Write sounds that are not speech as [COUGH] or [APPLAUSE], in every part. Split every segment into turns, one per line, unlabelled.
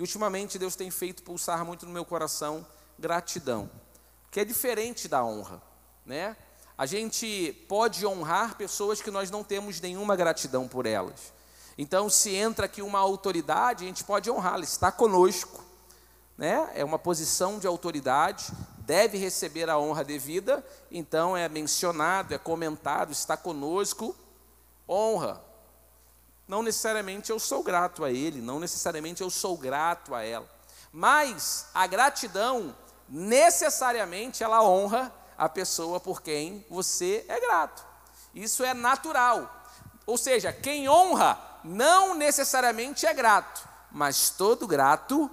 E ultimamente Deus tem feito pulsar muito no meu coração gratidão, que é diferente da honra, né? A gente pode honrar pessoas que nós não temos nenhuma gratidão por elas. Então, se entra aqui uma autoridade, a gente pode honrá-la, está conosco, né? É uma posição de autoridade, deve receber a honra devida, então é mencionado, é comentado, está conosco, honra. Não necessariamente eu sou grato a ele, não necessariamente eu sou grato a ela, mas a gratidão necessariamente ela honra a pessoa por quem você é grato. Isso é natural. Ou seja, quem honra não necessariamente é grato, mas todo grato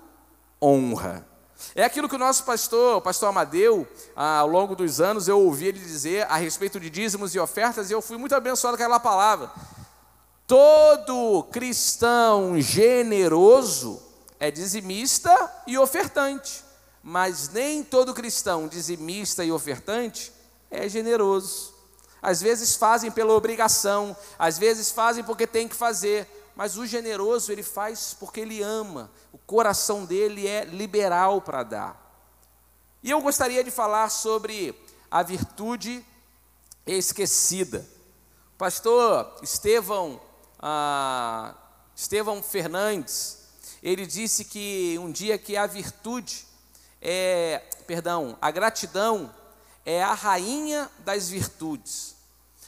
honra. É aquilo que o nosso pastor, o pastor Amadeu, ah, ao longo dos anos, eu ouvi ele dizer a respeito de dízimos e ofertas, e eu fui muito abençoado com aquela palavra. Todo cristão generoso é dizimista e ofertante, mas nem todo cristão dizimista e ofertante é generoso. Às vezes fazem pela obrigação, às vezes fazem porque tem que fazer, mas o generoso ele faz porque ele ama, o coração dele é liberal para dar. E eu gostaria de falar sobre a virtude esquecida. Pastor Estevão, ah, Estevão Fernandes, ele disse que um dia que a virtude é, perdão, a gratidão é a rainha das virtudes.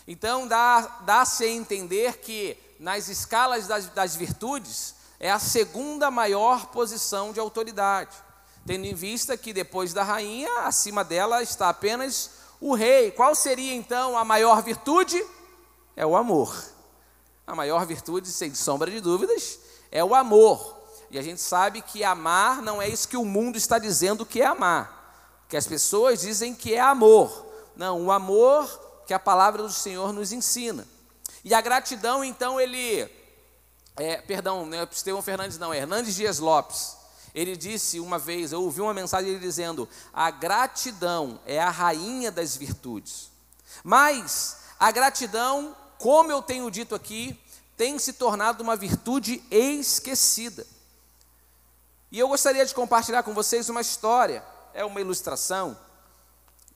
Então dá-se dá a entender que nas escalas das, das virtudes, é a segunda maior posição de autoridade, tendo em vista que depois da rainha, acima dela está apenas o rei. Qual seria então a maior virtude? É o amor. A maior virtude, sem sombra de dúvidas, é o amor. E a gente sabe que amar não é isso que o mundo está dizendo que é amar. Que as pessoas dizem que é amor. Não, o amor que a palavra do Senhor nos ensina. E a gratidão, então, ele. É, perdão, não é Estevão Fernandes, não, é Hernandes Dias Lopes. Ele disse uma vez, eu ouvi uma mensagem dele dizendo: a gratidão é a rainha das virtudes. Mas a gratidão, como eu tenho dito aqui, tem se tornado uma virtude esquecida. E eu gostaria de compartilhar com vocês uma história, é uma ilustração,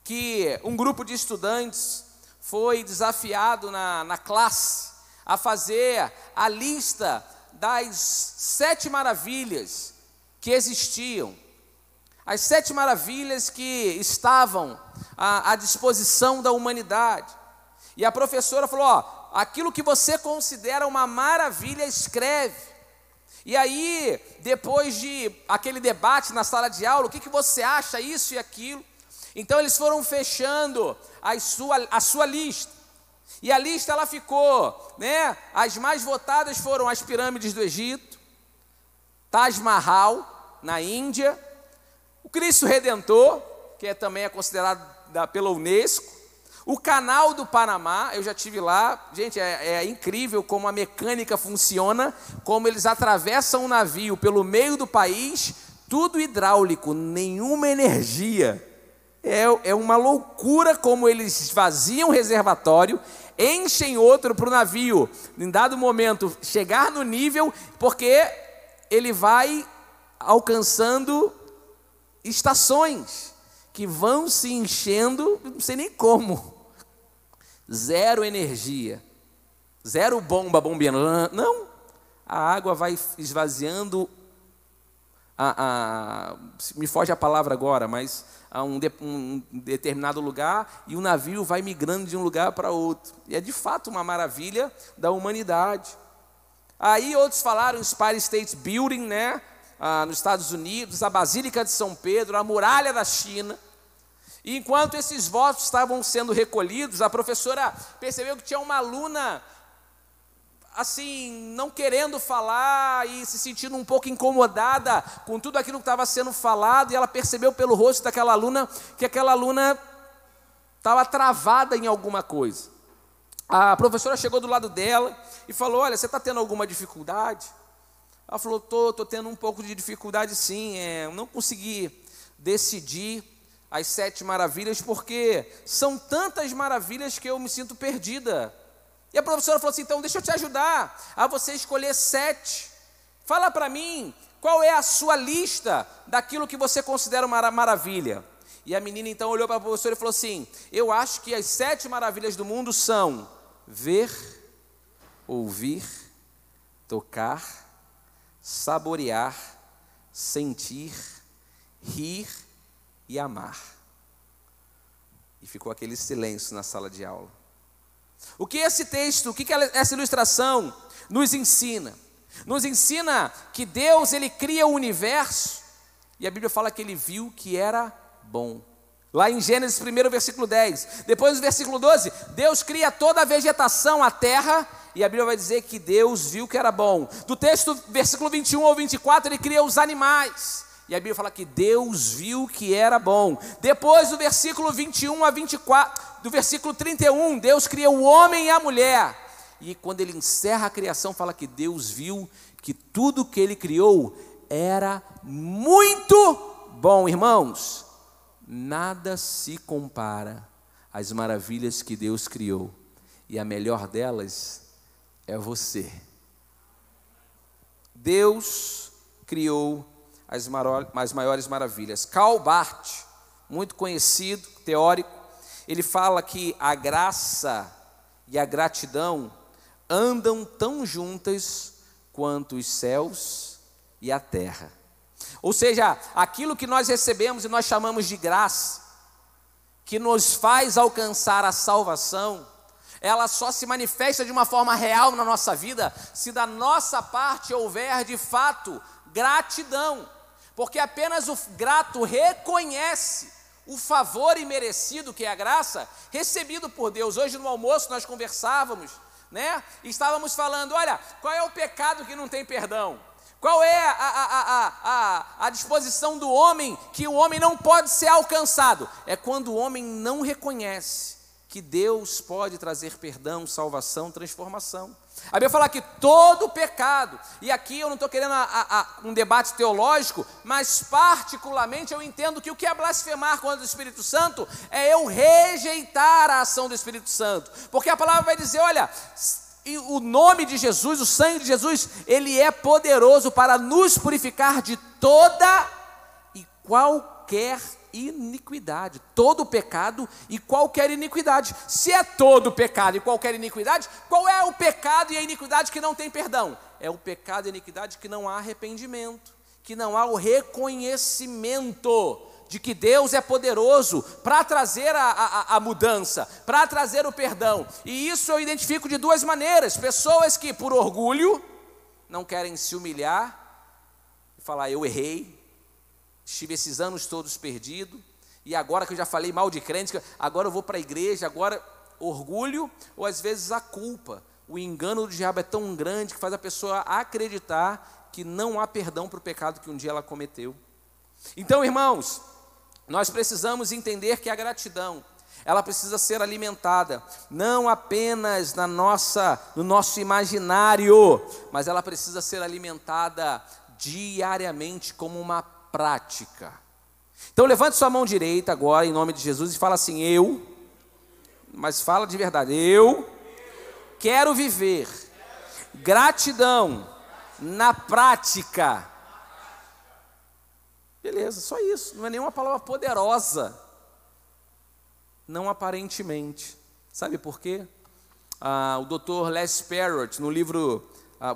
que um grupo de estudantes foi desafiado na, na classe a fazer a lista das sete maravilhas que existiam, as sete maravilhas que estavam à, à disposição da humanidade. E a professora falou: Ó, aquilo que você considera uma maravilha, escreve. E aí, depois de aquele debate na sala de aula, o que, que você acha, isso e aquilo? Então eles foram fechando a sua, a sua lista. E a lista ela ficou, né? As mais votadas foram as pirâmides do Egito, Taj Mahal na Índia, o Cristo Redentor, que é, também é considerado da, pela Unesco, o Canal do Panamá, eu já tive lá, gente, é, é incrível como a mecânica funciona, como eles atravessam o navio pelo meio do país, tudo hidráulico, nenhuma energia é, é uma loucura como eles esvaziam o reservatório, enchem outro para o navio, em dado momento, chegar no nível, porque ele vai alcançando estações que vão se enchendo, não sei nem como. Zero energia, zero bomba bombeando. Não, a água vai esvaziando. A, a, me foge a palavra agora, mas a um, de, um, determinado lugar e o navio vai migrando de um lugar para outro. E é de fato uma maravilha da humanidade. Aí outros falaram Empire State Building, né? Ah, nos Estados Unidos, a Basílica de São Pedro, a Muralha da China. E enquanto esses votos estavam sendo recolhidos, a professora percebeu que tinha uma aluna assim, não querendo falar e se sentindo um pouco incomodada com tudo aquilo que estava sendo falado, e ela percebeu pelo rosto daquela aluna que aquela aluna estava travada em alguma coisa. A professora chegou do lado dela e falou: Olha, você está tendo alguma dificuldade? Ela falou: Estou, estou tendo um pouco de dificuldade sim, é, não consegui decidir as sete maravilhas, porque são tantas maravilhas que eu me sinto perdida. E a professora falou assim: então deixa eu te ajudar a você escolher sete. Fala para mim qual é a sua lista daquilo que você considera uma maravilha? E a menina então olhou para a professora e falou assim: Eu acho que as sete maravilhas do mundo são ver, ouvir, tocar, saborear, sentir, rir e amar. E ficou aquele silêncio na sala de aula. O que esse texto, o que essa ilustração nos ensina? Nos ensina que Deus ele cria o universo e a Bíblia fala que ele viu que era bom. Lá em Gênesis 1, versículo 10. Depois, no versículo 12, Deus cria toda a vegetação, a terra, e a Bíblia vai dizer que Deus viu que era bom. Do texto, versículo 21 ao 24, ele cria os animais. E a Bíblia fala que Deus viu que era bom. Depois, do versículo 21 a 24, do versículo 31, Deus cria o homem e a mulher. E quando ele encerra a criação, fala que Deus viu que tudo que ele criou era muito bom, irmãos. Nada se compara às maravilhas que Deus criou, e a melhor delas é você. Deus criou as, maiores maravilhas. Karl Barth, muito conhecido, teórico, ele fala que a graça e a gratidão andam tão juntas quanto os céus e a terra. Ou seja, aquilo que nós recebemos e nós chamamos de graça, que nos faz alcançar a salvação, ela só se manifesta de uma forma real na nossa vida se da nossa parte houver de fato gratidão, porque apenas o grato reconhece o favor imerecido que é a graça recebido por Deus. Hoje no almoço nós conversávamos, né? Estávamos falando, olha, qual é o pecado que não tem perdão? Qual é a, a, a, a, disposição do homem que o homem não pode ser alcançado? É quando o homem não reconhece que Deus pode trazer perdão, salvação, transformação. A Bíblia fala que todo pecado, e aqui eu não estou querendo a, a, um debate teológico, mas particularmente eu entendo que o que é blasfemar contra o Espírito Santo é eu rejeitar a ação do Espírito Santo, porque a palavra vai dizer: olha, o nome de Jesus, o sangue de Jesus, ele é poderoso para nos purificar de toda e qualquer iniquidade, todo pecado e qualquer iniquidade. Se é todo pecado e qualquer iniquidade, qual é o pecado e a iniquidade que não tem perdão? É o pecado e a iniquidade que não há arrependimento, que não há o reconhecimento de que Deus é poderoso para trazer a, a, a mudança, para trazer o perdão. E isso eu identifico de duas maneiras: pessoas que, por orgulho, não querem se humilhar e falar, eu errei, estive esses anos todos perdido, e agora que eu já falei mal de crente, agora eu vou para a igreja, agora orgulho, ou às vezes a culpa. O engano do diabo é tão grande que faz a pessoa acreditar que não há perdão para o pecado que um dia ela cometeu. Então, irmãos, nós precisamos entender que a gratidão, ela precisa ser alimentada, não apenas na nossa, no nosso imaginário, mas ela precisa ser alimentada diariamente como uma prática. Então levante sua mão direita agora, em nome de Jesus, e fala assim: Eu, mas fala de verdade, eu quero viver gratidão na prática. Beleza, só isso, não é nenhuma palavra poderosa. Não aparentemente. Sabe por quê? Ah, o Dr. Les Parrott, no livro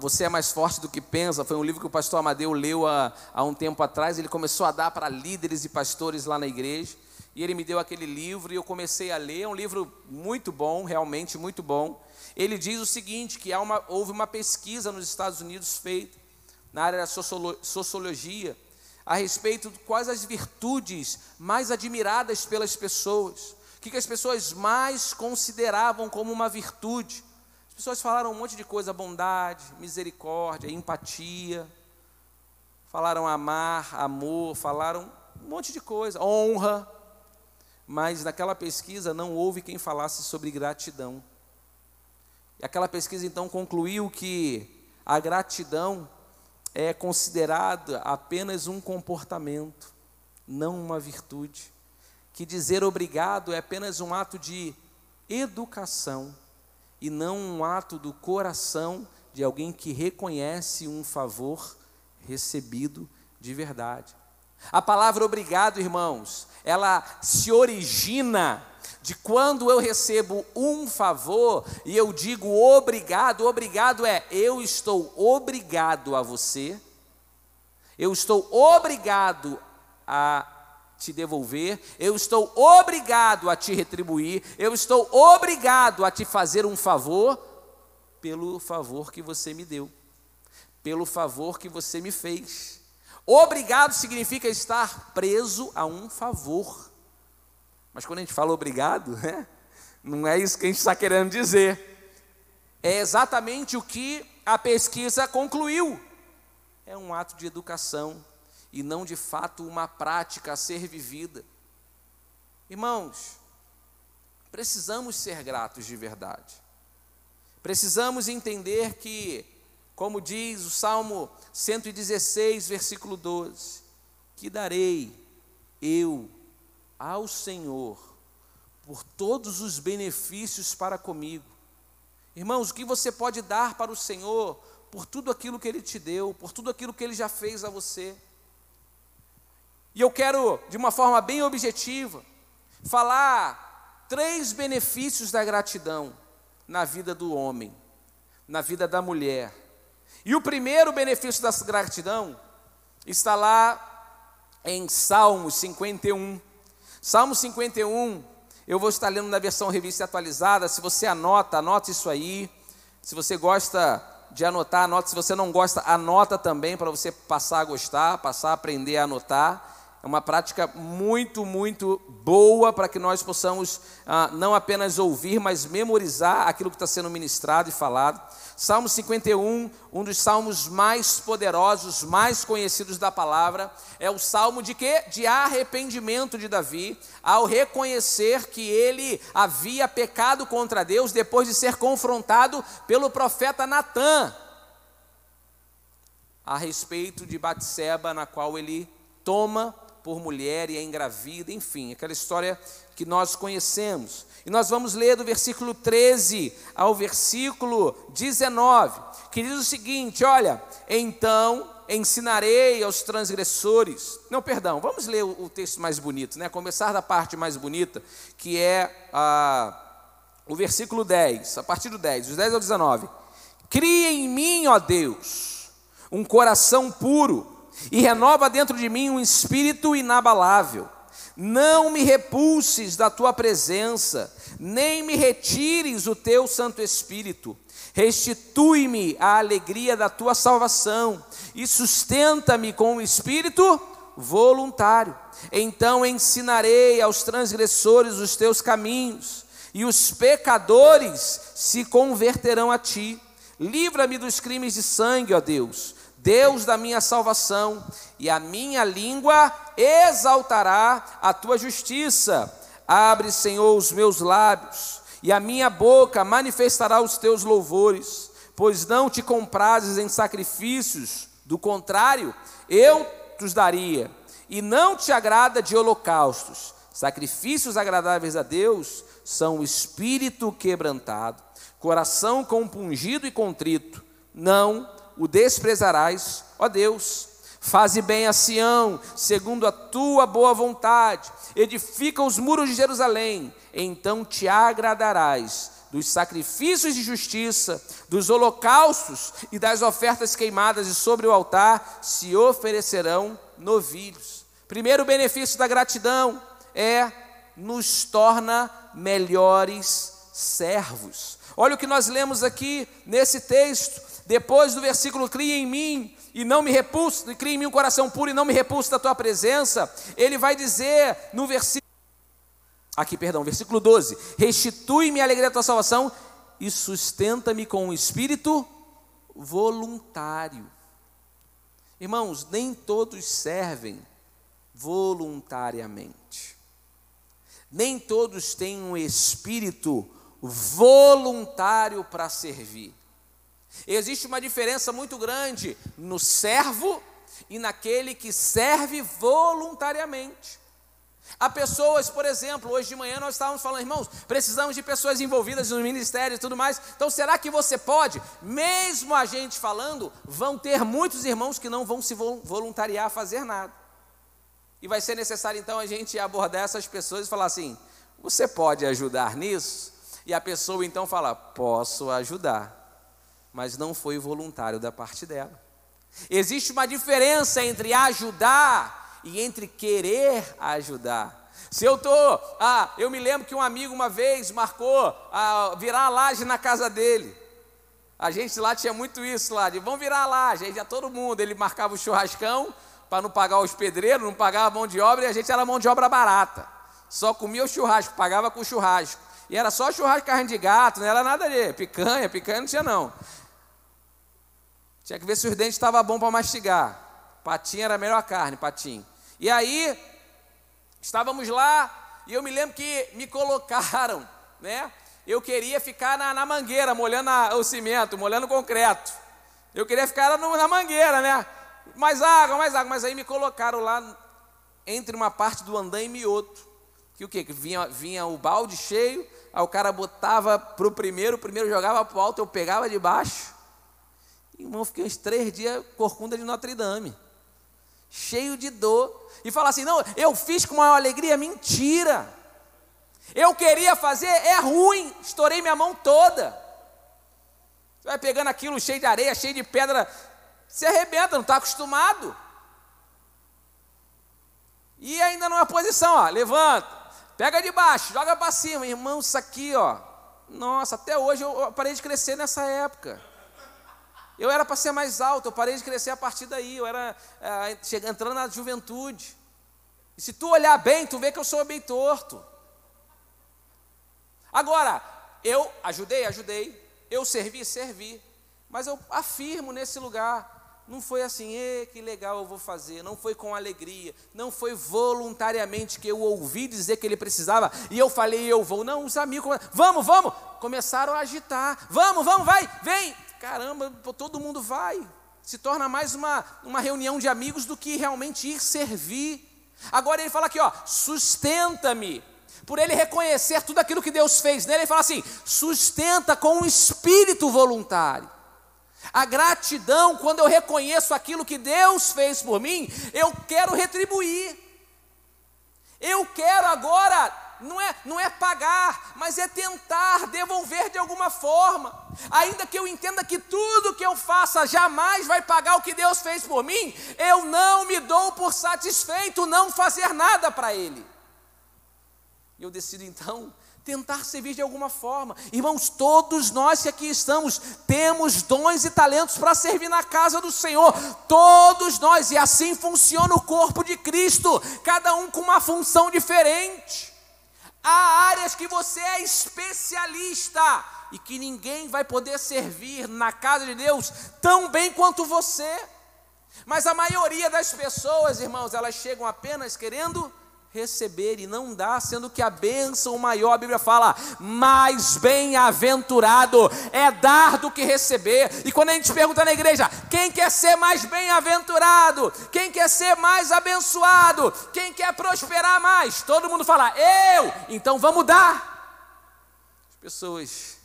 Você é Mais Forte do que Pensa, foi um livro que o pastor Amadeu leu há, há um tempo atrás. Ele começou a dar para líderes e pastores lá na igreja. E ele me deu aquele livro e eu comecei a ler. É um livro muito bom, realmente muito bom. Ele diz o seguinte: que uma, houve uma pesquisa nos Estados Unidos feita na área da sociologia a respeito de quais as virtudes mais admiradas pelas pessoas, o que, que as pessoas mais consideravam como uma virtude pessoas falaram um monte de coisa: bondade, misericórdia, empatia. Falaram amar, amor, falaram um monte de coisa, honra. Mas naquela pesquisa não houve quem falasse sobre gratidão. E aquela pesquisa então concluiu que a gratidão é considerada apenas um comportamento, não uma virtude. Que dizer obrigado é apenas um ato de educação e não um ato do coração de alguém que reconhece um favor recebido de verdade. A palavra obrigado, irmãos, ela se origina de quando eu recebo um favor e eu digo obrigado, obrigado é eu estou obrigado a você, eu estou obrigado a te devolver, eu estou obrigado a te retribuir, eu estou obrigado a te fazer um favor pelo favor que você me deu, pelo favor que você me fez. Obrigado significa estar preso a um favor. Mas quando a gente fala obrigado, né, não é isso que a gente está querendo dizer. É exatamente o que a pesquisa concluiu. É um ato de educação e não de fato uma prática a ser vivida. Irmãos, precisamos ser gratos de verdade. Precisamos entender que, como diz o Salmo 116, versículo 12: Que darei eu ao Senhor por todos os benefícios para comigo. Irmãos, o que você pode dar para o Senhor por tudo aquilo que Ele te deu, por tudo aquilo que Ele já fez a você? E eu quero, de uma forma bem objetiva, falar três benefícios da gratidão na vida do homem, na vida da mulher. E o primeiro benefício da gratidão está lá em Salmos 51. Salmo 51, eu vou estar lendo na versão revista atualizada. Se você anota, anota isso aí. Se você gosta de anotar, anota. Se você não gosta, anota também para você passar a gostar, passar a aprender a anotar. Uma prática muito, muito boa para que nós possamos ah, não apenas ouvir, mas memorizar aquilo que está sendo ministrado e falado. Salmo 51, um dos salmos mais poderosos, mais conhecidos da palavra, é o salmo de quê? De arrependimento de Davi, ao reconhecer que ele havia pecado contra Deus depois de ser confrontado pelo profeta Natã a respeito de Batseba, na qual ele toma por mulher e é engravida, enfim, aquela história que nós conhecemos. E nós vamos ler do versículo 13 ao versículo 19, que diz o seguinte: olha, então ensinarei aos transgressores. Não, perdão, vamos ler o, o texto mais bonito, né? Começar da parte mais bonita, que é a, o versículo 10, a partir do 10, dos 10 ao 19. Cria em mim, ó Deus, um coração puro e renova dentro de mim um espírito inabalável. Não me repulses da tua presença, nem me retires o teu Santo Espírito. Restitui-me a alegria da tua salvação e sustenta-me com o espírito voluntário. Então ensinarei aos transgressores os teus caminhos, e os pecadores se converterão a ti. Livra-me dos crimes de sangue, ó Deus Deus da minha salvação, e a minha língua exaltará a tua justiça. Abre, Senhor, os meus lábios, e a minha boca manifestará os teus louvores, pois não te comprases em sacrifícios, do contrário, eu te daria, e não te agrada de holocaustos. Sacrifícios agradáveis a Deus são o espírito quebrantado, coração compungido e contrito. Não o desprezarás, ó Deus. Faze bem a Sião, segundo a tua boa vontade. Edifica os muros de Jerusalém, então te agradarás dos sacrifícios de justiça, dos holocaustos e das ofertas queimadas, e sobre o altar se oferecerão novilhos. Primeiro benefício da gratidão é nos torna melhores servos. Olha o que nós lemos aqui nesse texto. Depois do versículo, cria em mim e não me repulse, cria em mim um coração puro e não me repulse da tua presença. Ele vai dizer no versículo, aqui, perdão, versículo 12: Restitui-me a alegria da tua salvação e sustenta-me com um espírito voluntário. Irmãos, nem todos servem voluntariamente. Nem todos têm um espírito voluntário para servir. Existe uma diferença muito grande no servo e naquele que serve voluntariamente. Há pessoas, por exemplo, hoje de manhã nós estávamos falando, irmãos, precisamos de pessoas envolvidas no ministério e tudo mais. Então, será que você pode, mesmo a gente falando, vão ter muitos irmãos que não vão se voluntariar a fazer nada? E vai ser necessário então a gente abordar essas pessoas e falar assim: você pode ajudar nisso? E a pessoa então fala: posso ajudar, mas não foi voluntário da parte dela. Existe uma diferença entre ajudar e entre querer ajudar. Se eu tô, ah, eu me lembro que um amigo uma vez marcou a virar a laje na casa dele. A gente lá tinha muito isso lá, de vamos virar a laje, aí já todo mundo, ele marcava o churrascão para não pagar os pedreiros, não pagava mão de obra e a gente era mão de obra barata. Só comia o churrasco, pagava com o churrasco. E era só churrasco carne de gato, não era nada de picanha, picanha não tinha não. Tinha que ver se os dentes estavam bom para mastigar. Patinho era a melhor carne, patinho. E aí, estávamos lá, e eu me lembro que me colocaram, [LAUGHS] né? Eu queria ficar na, na mangueira, molhando a, o cimento, molhando o concreto. Eu queria ficar no, na mangueira, né? Mais água, mais água. Mas aí me colocaram lá entre uma parte do andaime e outro. Que o quê? Que vinha, vinha o balde cheio, aí o cara botava para o primeiro, o primeiro jogava para o alto, eu pegava de baixo. Irmão, fiquei uns três dias corcunda de Notre Dame cheio de dor, e falar assim: não, eu fiz com maior alegria, mentira. Eu queria fazer, é ruim, estourei minha mão toda. Você vai pegando aquilo cheio de areia, cheio de pedra, se arrebenta, não está acostumado. E ainda numa posição, ó, levanta, pega de baixo, joga para cima, irmão, isso aqui, ó. Nossa, até hoje eu parei de crescer nessa época. Eu era para ser mais alto, eu parei de crescer a partir daí, eu era é, entrando na juventude. E se tu olhar bem, tu vê que eu sou bem torto. Agora, eu ajudei, ajudei, eu servi, servi, mas eu afirmo nesse lugar, não foi assim, que legal eu vou fazer, não foi com alegria, não foi voluntariamente que eu ouvi dizer que ele precisava e eu falei, eu vou. Não, os amigos, vamos, vamos, começaram a agitar, vamos, vamos, vai, vem, caramba, todo mundo vai. Se torna mais uma, uma reunião de amigos do que realmente ir servir. Agora ele fala aqui, ó, sustenta-me. Por ele reconhecer tudo aquilo que Deus fez nele, ele fala assim: sustenta com um espírito voluntário. A gratidão, quando eu reconheço aquilo que Deus fez por mim, eu quero retribuir. Eu quero agora não é, não é pagar, mas é tentar devolver de alguma forma. Ainda que eu entenda que tudo que eu faça jamais vai pagar o que Deus fez por mim, eu não me dou por satisfeito não fazer nada para Ele. Eu decido então tentar servir de alguma forma. Irmãos, todos nós que aqui estamos temos dons e talentos para servir na casa do Senhor. Todos nós, e assim funciona o corpo de Cristo, cada um com uma função diferente. Há áreas que você é especialista e que ninguém vai poder servir na casa de Deus tão bem quanto você. Mas a maioria das pessoas, irmãos, elas chegam apenas querendo receber e não dá, sendo que a bênção maior, a Bíblia fala, mais bem-aventurado é dar do que receber. E quando a gente pergunta na igreja, quem quer ser mais bem-aventurado? Quem quer ser mais abençoado? Quem quer prosperar mais? Todo mundo fala, eu! Então vamos dar. As pessoas,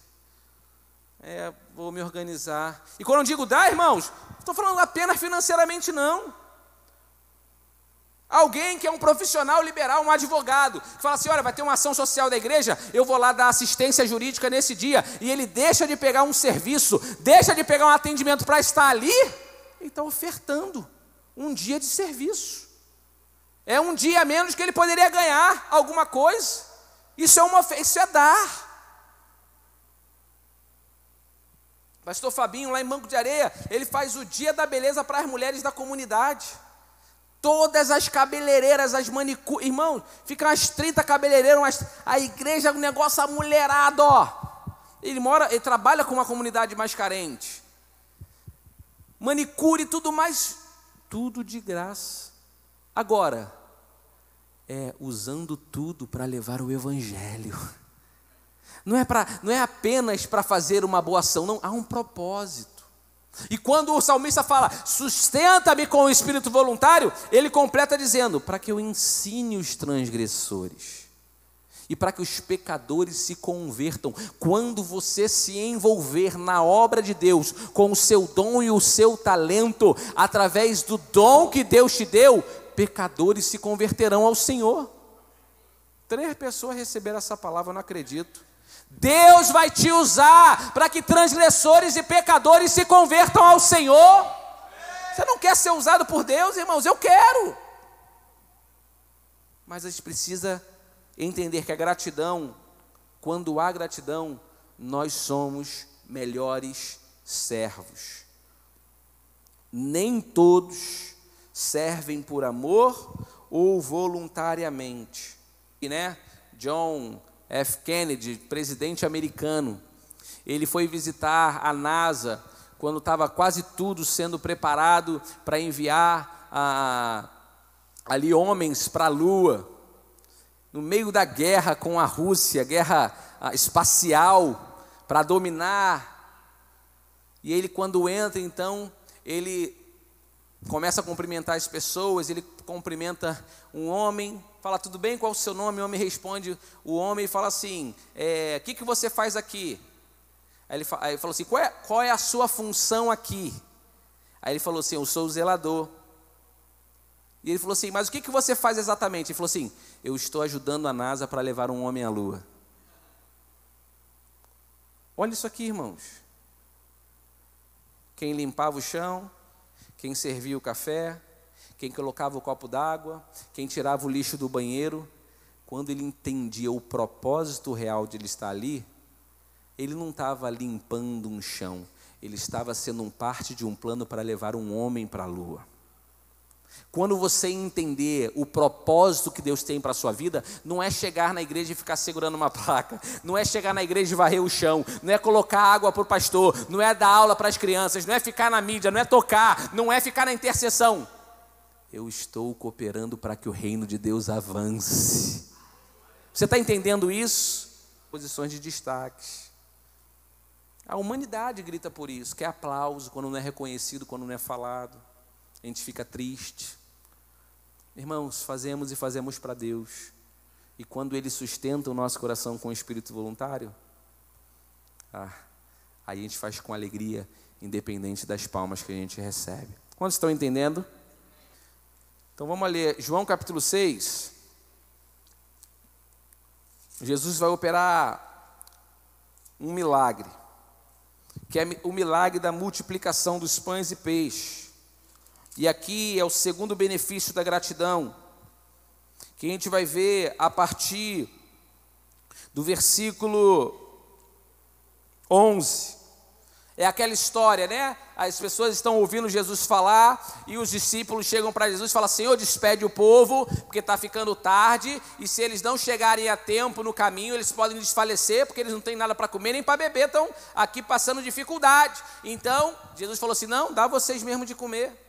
é, vou me organizar. E quando eu digo dar, irmãos, não estou falando apenas financeiramente, não. Alguém que é um profissional liberal, um advogado, que fala assim: olha, vai ter uma ação social da igreja, eu vou lá dar assistência jurídica nesse dia, e ele deixa de pegar um serviço, deixa de pegar um atendimento para estar ali, ele está ofertando um dia de serviço. É um dia a menos que ele poderia ganhar alguma coisa. Isso é uma isso é dar. Pastor Fabinho, lá em Banco de Areia, ele faz o dia da beleza para as mulheres da comunidade. Todas as cabeleireiras, as manicures, irmão, ficam as 30 cabeleireiras, a igreja é um negócio amulherado, ó. Ele mora, ele trabalha com uma comunidade mais carente. Manicure e tudo mais, tudo de graça. Agora, é usando tudo para levar o evangelho. Não é, pra, não é apenas para fazer uma boa ação, não, há um propósito. E quando o salmista fala, sustenta-me com o espírito voluntário, ele completa dizendo: para que eu ensine os transgressores e para que os pecadores se convertam. Quando você se envolver na obra de Deus com o seu dom e o seu talento, através do dom que Deus te deu, pecadores se converterão ao Senhor. Três pessoas receberam essa palavra, eu não acredito. Deus vai te usar para que transgressores e pecadores se convertam ao Senhor. Você não quer ser usado por Deus, irmãos? Eu quero. Mas a gente precisa entender que a gratidão, quando há gratidão, nós somos melhores servos. Nem todos servem por amor ou voluntariamente. E né, John F. Kennedy, presidente americano, ele foi visitar a NASA quando estava quase tudo sendo preparado para enviar a, ali homens para a Lua, no meio da guerra com a Rússia, guerra espacial, para dominar. E ele, quando entra, então, ele começa a cumprimentar as pessoas, ele cumprimenta um homem, fala, tudo bem, qual o seu nome? O homem responde, o homem fala assim, é, o que, que você faz aqui? Aí ele, aí ele falou assim, qual é, qual é a sua função aqui? Aí ele falou assim, eu sou o zelador. E ele falou assim, mas o que, que você faz exatamente? Ele falou assim, eu estou ajudando a NASA para levar um homem à lua. Olha isso aqui, irmãos. Quem limpava o chão, quem servia o café, quem colocava o copo d'água, quem tirava o lixo do banheiro, quando ele entendia o propósito real de ele estar ali, ele não estava limpando um chão, ele estava sendo um parte de um plano para levar um homem para a lua. Quando você entender o propósito que Deus tem para a sua vida, não é chegar na igreja e ficar segurando uma [LAUGHS] placa, não é chegar na igreja e varrer o chão, não é colocar água para o pastor, não é dar aula para as crianças, não é ficar na mídia, não é tocar, não é ficar na intercessão eu estou cooperando para que o reino de Deus avance. Você está entendendo isso? Posições de destaque. A humanidade grita por isso, quer aplauso quando não é reconhecido, quando não é falado. A gente fica triste. Irmãos, fazemos e fazemos para Deus. E quando Ele sustenta o nosso coração com o espírito voluntário, ah, aí a gente faz com alegria, independente das palmas que a gente recebe. Quantos estão entendendo? Então vamos ler João capítulo 6. Jesus vai operar um milagre, que é o milagre da multiplicação dos pães e peixes. E aqui é o segundo benefício da gratidão, que a gente vai ver a partir do versículo 11. É aquela história, né? As pessoas estão ouvindo Jesus falar e os discípulos chegam para Jesus e falam: Senhor, despede o povo, porque está ficando tarde, e se eles não chegarem a tempo no caminho, eles podem desfalecer, porque eles não têm nada para comer nem para beber, estão aqui passando dificuldade. Então, Jesus falou assim: Não, dá vocês mesmo de comer.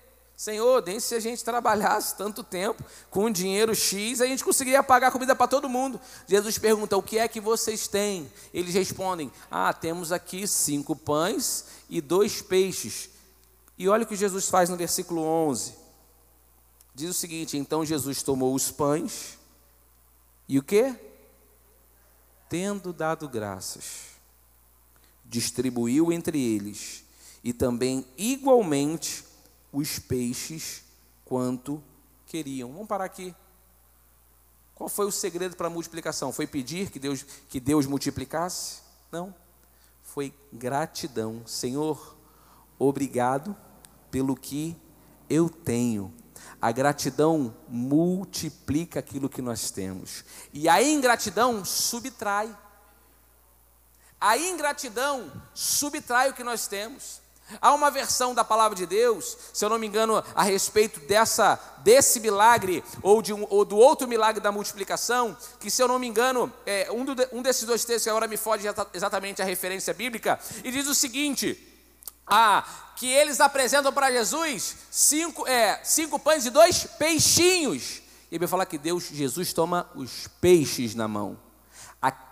Senhor, nem se a gente trabalhasse tanto tempo com dinheiro X, a gente conseguiria pagar comida para todo mundo. Jesus pergunta: O que é que vocês têm? Eles respondem: Ah, temos aqui cinco pães e dois peixes. E olha o que Jesus faz no versículo 11. Diz o seguinte: Então Jesus tomou os pães e o que? Tendo dado graças, distribuiu entre eles e também igualmente os peixes quanto queriam. Vamos parar aqui. Qual foi o segredo para a multiplicação? Foi pedir que Deus, que Deus multiplicasse? Não. Foi gratidão. Senhor, obrigado pelo que eu tenho. A gratidão multiplica aquilo que nós temos. E a ingratidão subtrai. A ingratidão subtrai o que nós temos. Há uma versão da palavra de Deus, se eu não me engano, a respeito dessa, desse milagre, ou, de um, ou do outro milagre da multiplicação, que se eu não me engano, é, um, do, um desses dois textos que agora me foge exatamente a referência bíblica, e diz o seguinte: ah, que eles apresentam para Jesus cinco, é, cinco pães e dois peixinhos. E ele falar que Deus, Jesus toma os peixes na mão.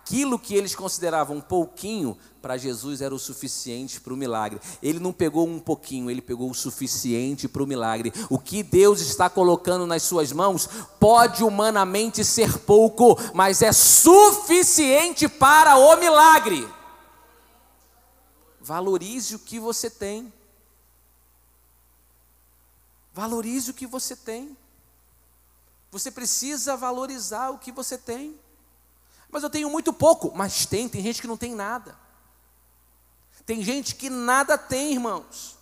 Aquilo que eles consideravam pouquinho, para Jesus era o suficiente para o milagre. Ele não pegou um pouquinho, ele pegou o suficiente para o milagre. O que Deus está colocando nas suas mãos pode humanamente ser pouco, mas é suficiente para o milagre. Valorize o que você tem. Valorize o que você tem. Você precisa valorizar o que você tem. Mas eu tenho muito pouco. Mas tem, tem gente que não tem nada. Tem gente que nada tem, irmãos.